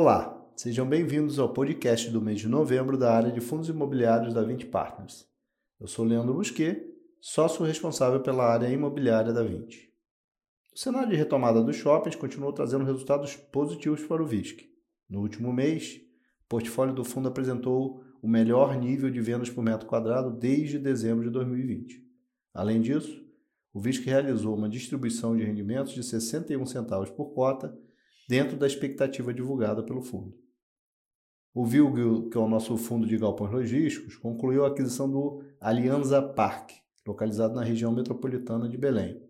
Olá, sejam bem-vindos ao podcast do mês de novembro da área de fundos imobiliários da 20 Partners. Eu sou Leandro Busquet, sócio responsável pela área imobiliária da 20. O cenário de retomada dos shoppings continuou trazendo resultados positivos para o VISC. No último mês, o portfólio do fundo apresentou o melhor nível de vendas por metro quadrado desde dezembro de 2020. Além disso, o VISC realizou uma distribuição de rendimentos de 61 centavos por cota dentro da expectativa divulgada pelo fundo. O VILG, que é o nosso fundo de galpões logísticos, concluiu a aquisição do Alianza Park, localizado na região metropolitana de Belém.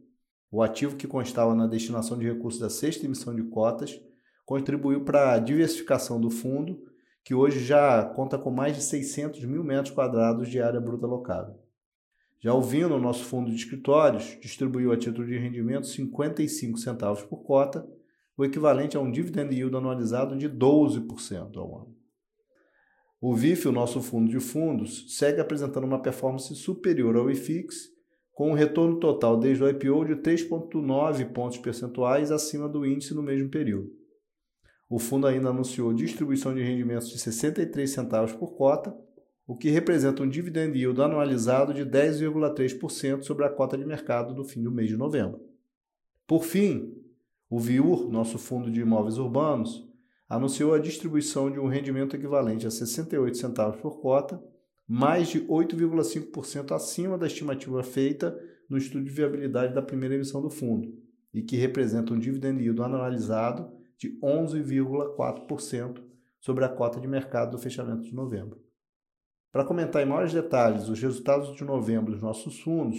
O ativo que constava na destinação de recursos da sexta emissão de cotas contribuiu para a diversificação do fundo, que hoje já conta com mais de 600 mil metros quadrados de área bruta locável. Já o Vino, nosso fundo de escritórios, distribuiu a título de rendimento 55 centavos por cota, o equivalente a um dividend yield anualizado de 12% ao ano. O VIF, o nosso fundo de fundos, segue apresentando uma performance superior ao IFIX, com um retorno total desde o IPO de 3,9 pontos percentuais acima do índice no mesmo período. O fundo ainda anunciou distribuição de rendimentos de 63 centavos por cota, o que representa um dividend yield anualizado de 10,3% sobre a cota de mercado do fim do mês de novembro. Por fim, o VIUR, nosso fundo de imóveis urbanos, anunciou a distribuição de um rendimento equivalente a 68 centavos por cota, mais de 8,5% acima da estimativa feita no estudo de viabilidade da primeira emissão do fundo, e que representa um dividend yield anualizado de 11,4% sobre a cota de mercado do fechamento de novembro. Para comentar em maiores detalhes os resultados de novembro dos nossos fundos,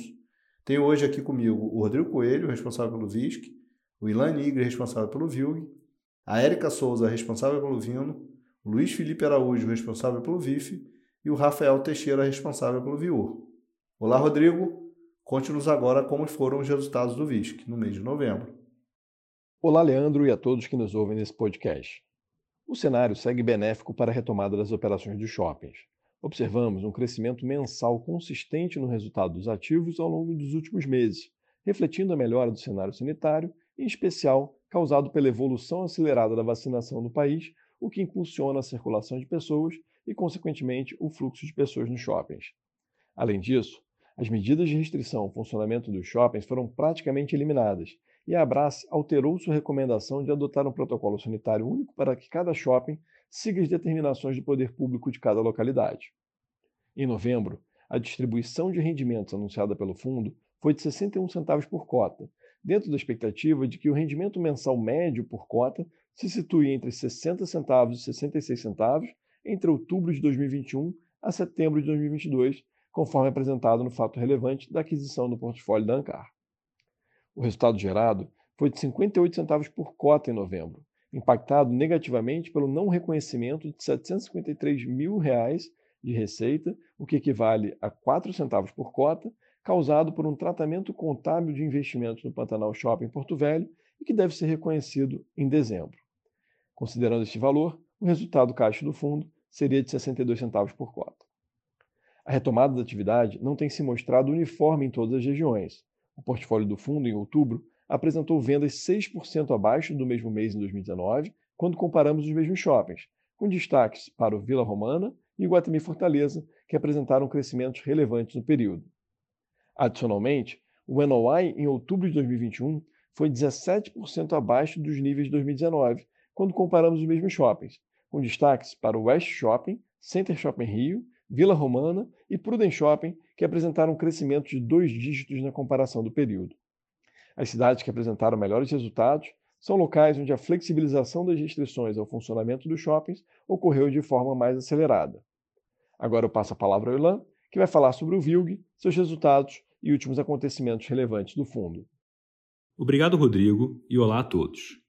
tenho hoje aqui comigo o Rodrigo Coelho, responsável pelo VISC, o Ilan Nigre, responsável pelo VILG, a Érica Souza, responsável pelo Vino, o Luiz Felipe Araújo, responsável pelo VIF, e o Rafael Teixeira, responsável pelo VIUR. Olá, Rodrigo. Conte-nos agora como foram os resultados do VISC no mês de novembro. Olá, Leandro, e a todos que nos ouvem nesse podcast. O cenário segue benéfico para a retomada das operações de shoppings. Observamos um crescimento mensal consistente no resultado dos ativos ao longo dos últimos meses, refletindo a melhora do cenário sanitário em especial causado pela evolução acelerada da vacinação no país, o que impulsiona a circulação de pessoas e, consequentemente, o fluxo de pessoas nos shoppings. Além disso, as medidas de restrição ao funcionamento dos shoppings foram praticamente eliminadas e a Abras alterou sua recomendação de adotar um protocolo sanitário único para que cada shopping siga as determinações do poder público de cada localidade. Em novembro, a distribuição de rendimentos anunciada pelo fundo foi de 61 centavos por cota, dentro da expectativa de que o rendimento mensal médio por cota se situe entre 60 centavos e 66 centavos entre outubro de 2021 a setembro de 2022, conforme apresentado no fato relevante da aquisição do portfólio da Ancar. O resultado gerado foi de 58 centavos por cota em novembro, impactado negativamente pelo não reconhecimento de 753 mil reais de receita, o que equivale a 4 centavos por cota, causado por um tratamento contábil de investimentos no Pantanal Shopping Porto Velho e que deve ser reconhecido em dezembro. Considerando este valor, o resultado caixa do fundo seria de 62 centavos por cota. A retomada da atividade não tem se mostrado uniforme em todas as regiões. O portfólio do fundo, em outubro, apresentou vendas 6% abaixo do mesmo mês em 2019, quando comparamos os mesmos shoppings, com destaques para o Vila Romana e Guatemi Fortaleza, que apresentaram crescimentos relevantes no período. Adicionalmente, o NOI em outubro de 2021 foi 17% abaixo dos níveis de 2019, quando comparamos os mesmos shoppings, com destaques para o West Shopping, Center Shopping Rio, Vila Romana e Prudent Shopping, que apresentaram crescimento de dois dígitos na comparação do período. As cidades que apresentaram melhores resultados são locais onde a flexibilização das restrições ao funcionamento dos shoppings ocorreu de forma mais acelerada. Agora eu passo a palavra ao Ilan, que vai falar sobre o VILG, seus resultados e últimos acontecimentos relevantes do fundo. Obrigado, Rodrigo, e olá a todos.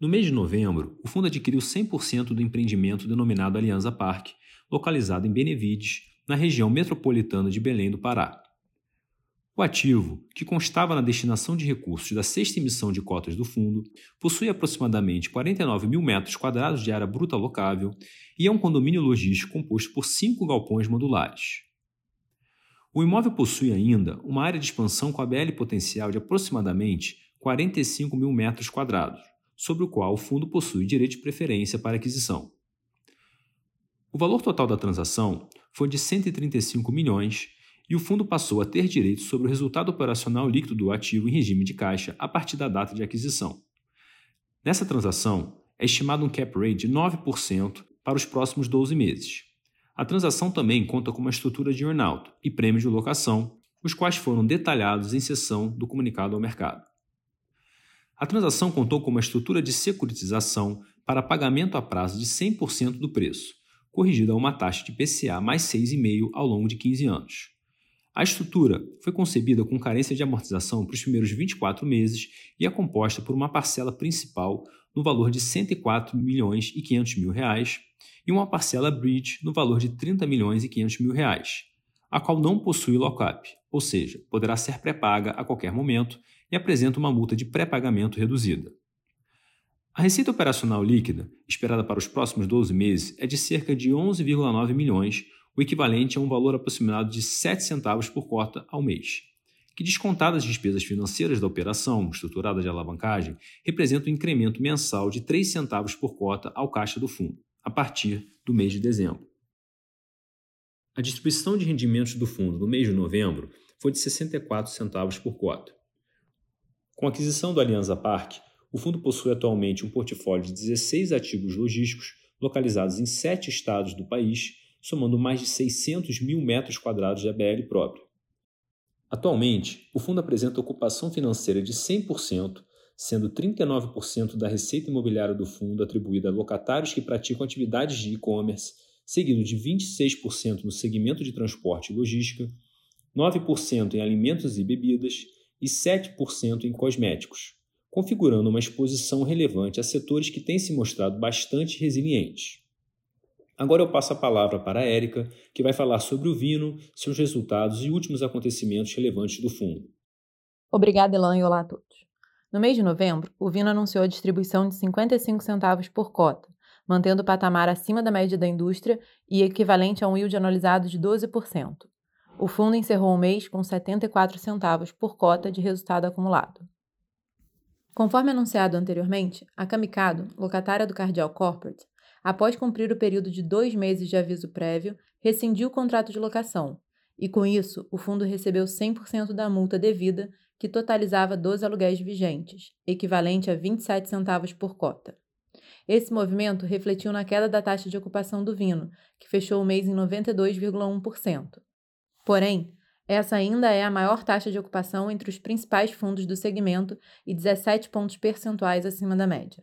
No mês de novembro, o fundo adquiriu 100% do empreendimento denominado Aliança Parque, localizado em Benevides, na região metropolitana de Belém do Pará. O ativo, que constava na destinação de recursos da sexta emissão de cotas do fundo, possui aproximadamente 49 mil metros quadrados de área bruta locável e é um condomínio logístico composto por cinco galpões modulares. O imóvel possui ainda uma área de expansão com ABL potencial de aproximadamente 45 mil metros quadrados, sobre o qual o fundo possui direito de preferência para aquisição. O valor total da transação foi de 135 milhões e o fundo passou a ter direito sobre o resultado operacional líquido do ativo em regime de caixa a partir da data de aquisição. Nessa transação, é estimado um cap rate de 9% para os próximos 12 meses. A transação também conta com uma estrutura de earnout e prêmios de locação, os quais foram detalhados em sessão do comunicado ao mercado. A transação contou com uma estrutura de securitização para pagamento a prazo de 100% do preço, corrigida a uma taxa de PCA mais 6,5% ao longo de 15 anos. A estrutura foi concebida com carência de amortização para os primeiros 24 meses e é composta por uma parcela principal no valor de 104 milhões e 500 mil reais e uma parcela bridge no valor de 30 milhões e 500 mil reais, a qual não possui lockup, ou seja, poderá ser pré-paga a qualquer momento e apresenta uma multa de pré-pagamento reduzida. A receita operacional líquida, esperada para os próximos 12 meses, é de cerca de 11,9 milhões o equivalente a um valor aproximado de 7 centavos por cota ao mês, que, descontadas as despesas financeiras da operação estruturada de alavancagem, representa um incremento mensal de 3 centavos por cota ao caixa do fundo, a partir do mês de dezembro. A distribuição de rendimentos do fundo no mês de novembro foi de 64 centavos por cota. Com a aquisição do Alianza Parque, o fundo possui atualmente um portfólio de 16 ativos logísticos localizados em sete estados do país somando mais de 600 mil metros quadrados de ABL próprio. Atualmente, o fundo apresenta ocupação financeira de 100%, sendo 39% da receita imobiliária do fundo atribuída a locatários que praticam atividades de e-commerce, seguido de 26% no segmento de transporte e logística, 9% em alimentos e bebidas e 7% em cosméticos, configurando uma exposição relevante a setores que têm se mostrado bastante resilientes. Agora eu passo a palavra para a Érica, que vai falar sobre o Vino, seus resultados e últimos acontecimentos relevantes do fundo. Obrigada, Elan, e olá a todos. No mês de novembro, o Vino anunciou a distribuição de 55 centavos por cota, mantendo o patamar acima da média da indústria e equivalente a um yield anualizado de 12%. O fundo encerrou o mês com 74 centavos por cota de resultado acumulado. Conforme anunciado anteriormente, a Kamikado, locatária do Cardial Corporate, após cumprir o período de dois meses de aviso prévio, rescindiu o contrato de locação, e com isso o fundo recebeu 100% da multa devida, que totalizava 12 aluguéis vigentes, equivalente a 27 centavos por cota. Esse movimento refletiu na queda da taxa de ocupação do Vino, que fechou o mês em 92,1%. Porém, essa ainda é a maior taxa de ocupação entre os principais fundos do segmento e 17 pontos percentuais acima da média.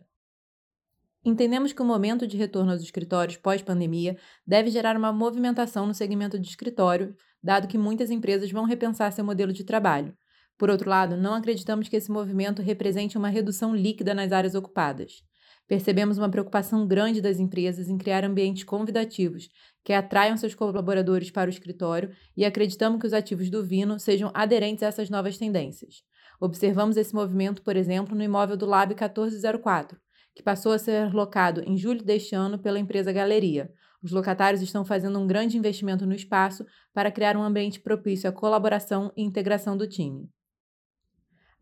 Entendemos que o momento de retorno aos escritórios pós-pandemia deve gerar uma movimentação no segmento de escritório, dado que muitas empresas vão repensar seu modelo de trabalho. Por outro lado, não acreditamos que esse movimento represente uma redução líquida nas áreas ocupadas. Percebemos uma preocupação grande das empresas em criar ambientes convidativos que atraiam seus colaboradores para o escritório e acreditamos que os ativos do Vino sejam aderentes a essas novas tendências. Observamos esse movimento, por exemplo, no imóvel do Lab 1404, que passou a ser locado em julho deste ano pela empresa Galeria. Os locatários estão fazendo um grande investimento no espaço para criar um ambiente propício à colaboração e integração do time.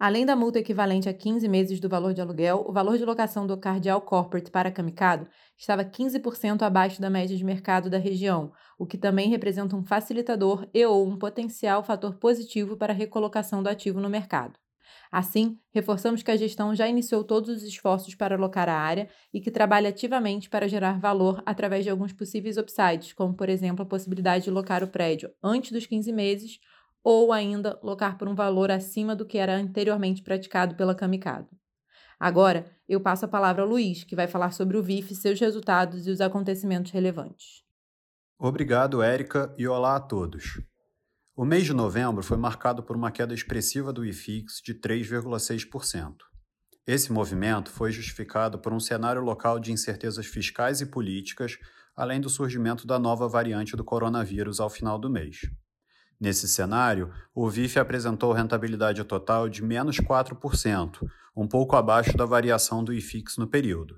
Além da multa equivalente a 15 meses do valor de aluguel, o valor de locação do Cardial Corporate para Kamikado estava 15% abaixo da média de mercado da região, o que também representa um facilitador e ou um potencial fator positivo para a recolocação do ativo no mercado. Assim, reforçamos que a gestão já iniciou todos os esforços para alocar a área e que trabalha ativamente para gerar valor através de alguns possíveis upsides, como, por exemplo, a possibilidade de locar o prédio antes dos 15 meses ou ainda locar por um valor acima do que era anteriormente praticado pela Kamikado. Agora, eu passo a palavra ao Luiz, que vai falar sobre o VIF, seus resultados e os acontecimentos relevantes. Obrigado, Érica, e olá a todos. O mês de novembro foi marcado por uma queda expressiva do IFIX de 3,6%. Esse movimento foi justificado por um cenário local de incertezas fiscais e políticas, além do surgimento da nova variante do coronavírus ao final do mês. Nesse cenário, o VIF apresentou rentabilidade total de menos 4%, um pouco abaixo da variação do IFIX no período.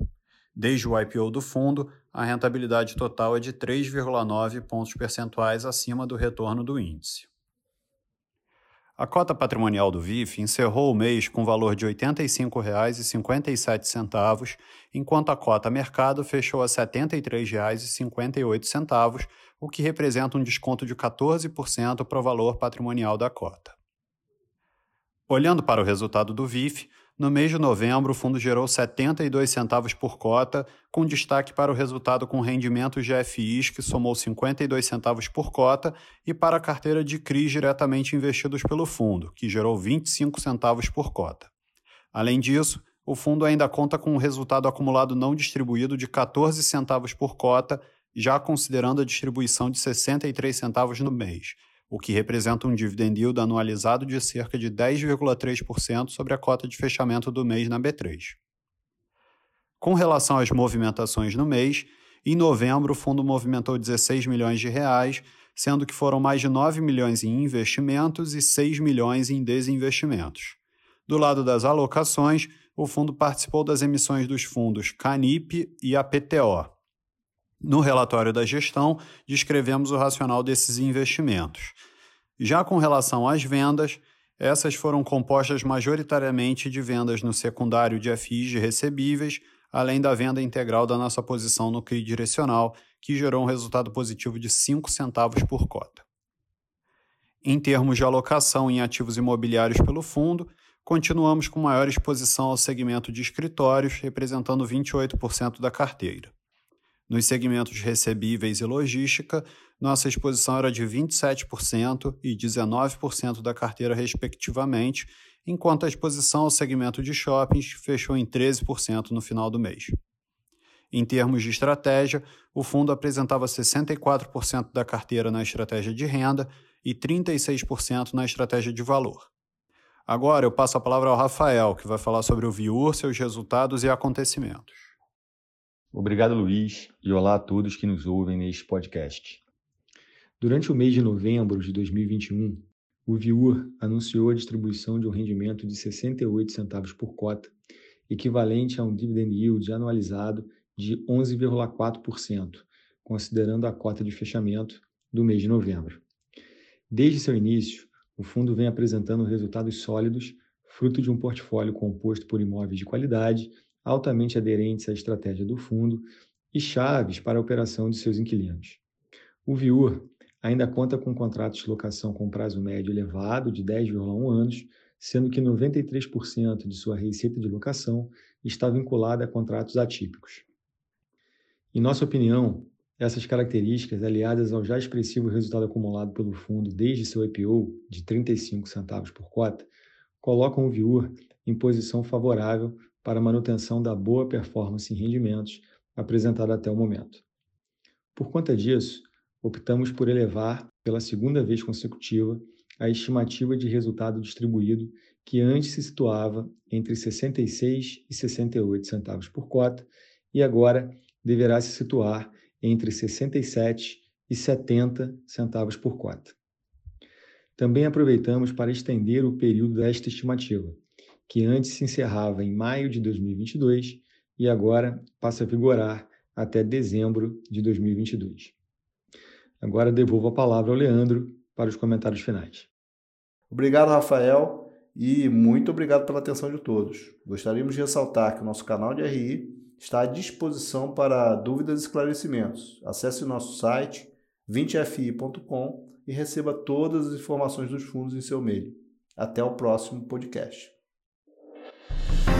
Desde o IPO do fundo, a rentabilidade total é de 3,9 pontos percentuais acima do retorno do índice. A cota patrimonial do VIF encerrou o mês com valor de R$ 85,57, enquanto a cota mercado fechou a R$ 73,58, o que representa um desconto de 14% para o valor patrimonial da cota. Olhando para o resultado do VIF, no mês de novembro, o fundo gerou 72 centavos por cota, com destaque para o resultado com rendimentos de FIs, que somou 52 centavos por cota, e para a carteira de CRIs diretamente investidos pelo fundo, que gerou 25 centavos por cota. Além disso, o fundo ainda conta com um resultado acumulado não distribuído de 14 centavos por cota, já considerando a distribuição de 63 centavos no mês o que representa um dividend yield anualizado de cerca de 10,3% sobre a cota de fechamento do mês na B3. Com relação às movimentações no mês, em novembro o fundo movimentou 16 milhões de reais, sendo que foram mais de 9 milhões em investimentos e 6 milhões em desinvestimentos. Do lado das alocações, o fundo participou das emissões dos fundos Canip e APTO. No relatório da gestão, descrevemos o racional desses investimentos. Já com relação às vendas, essas foram compostas majoritariamente de vendas no secundário de FIs de recebíveis, além da venda integral da nossa posição no CRI direcional, que gerou um resultado positivo de 5 centavos por cota. Em termos de alocação em ativos imobiliários pelo fundo, continuamos com maior exposição ao segmento de escritórios, representando 28% da carteira. Nos segmentos recebíveis e logística, nossa exposição era de 27% e 19% da carteira, respectivamente, enquanto a exposição ao segmento de shoppings fechou em 13% no final do mês. Em termos de estratégia, o fundo apresentava 64% da carteira na estratégia de renda e 36% na estratégia de valor. Agora eu passo a palavra ao Rafael, que vai falar sobre o Viur, seus resultados e acontecimentos. Obrigado, Luiz, e olá a todos que nos ouvem neste podcast. Durante o mês de novembro de 2021, o Viur anunciou a distribuição de um rendimento de 68 centavos por cota, equivalente a um dividend yield anualizado de 11,4%, considerando a cota de fechamento do mês de novembro. Desde seu início, o fundo vem apresentando resultados sólidos, fruto de um portfólio composto por imóveis de qualidade altamente aderentes à estratégia do fundo e chaves para a operação de seus inquilinos. O VIUR ainda conta com contratos de locação com prazo médio elevado de 10,1 anos, sendo que 93% de sua receita de locação está vinculada a contratos atípicos. Em nossa opinião, essas características, aliadas ao já expressivo resultado acumulado pelo fundo desde seu IPO de 35 centavos por cota, colocam o VIUR em posição favorável para manutenção da boa performance em rendimentos apresentada até o momento. Por conta disso, optamos por elevar, pela segunda vez consecutiva, a estimativa de resultado distribuído, que antes se situava entre 66 e 68 centavos por cota, e agora deverá se situar entre 67 e 70 centavos por cota. Também aproveitamos para estender o período desta estimativa, que antes se encerrava em maio de 2022 e agora passa a vigorar até dezembro de 2022. Agora devolvo a palavra ao Leandro para os comentários finais. Obrigado, Rafael, e muito obrigado pela atenção de todos. Gostaríamos de ressaltar que o nosso canal de RI está à disposição para dúvidas e esclarecimentos. Acesse o nosso site 20fi.com e receba todas as informações dos fundos em seu e-mail. Até o próximo podcast. Thank you.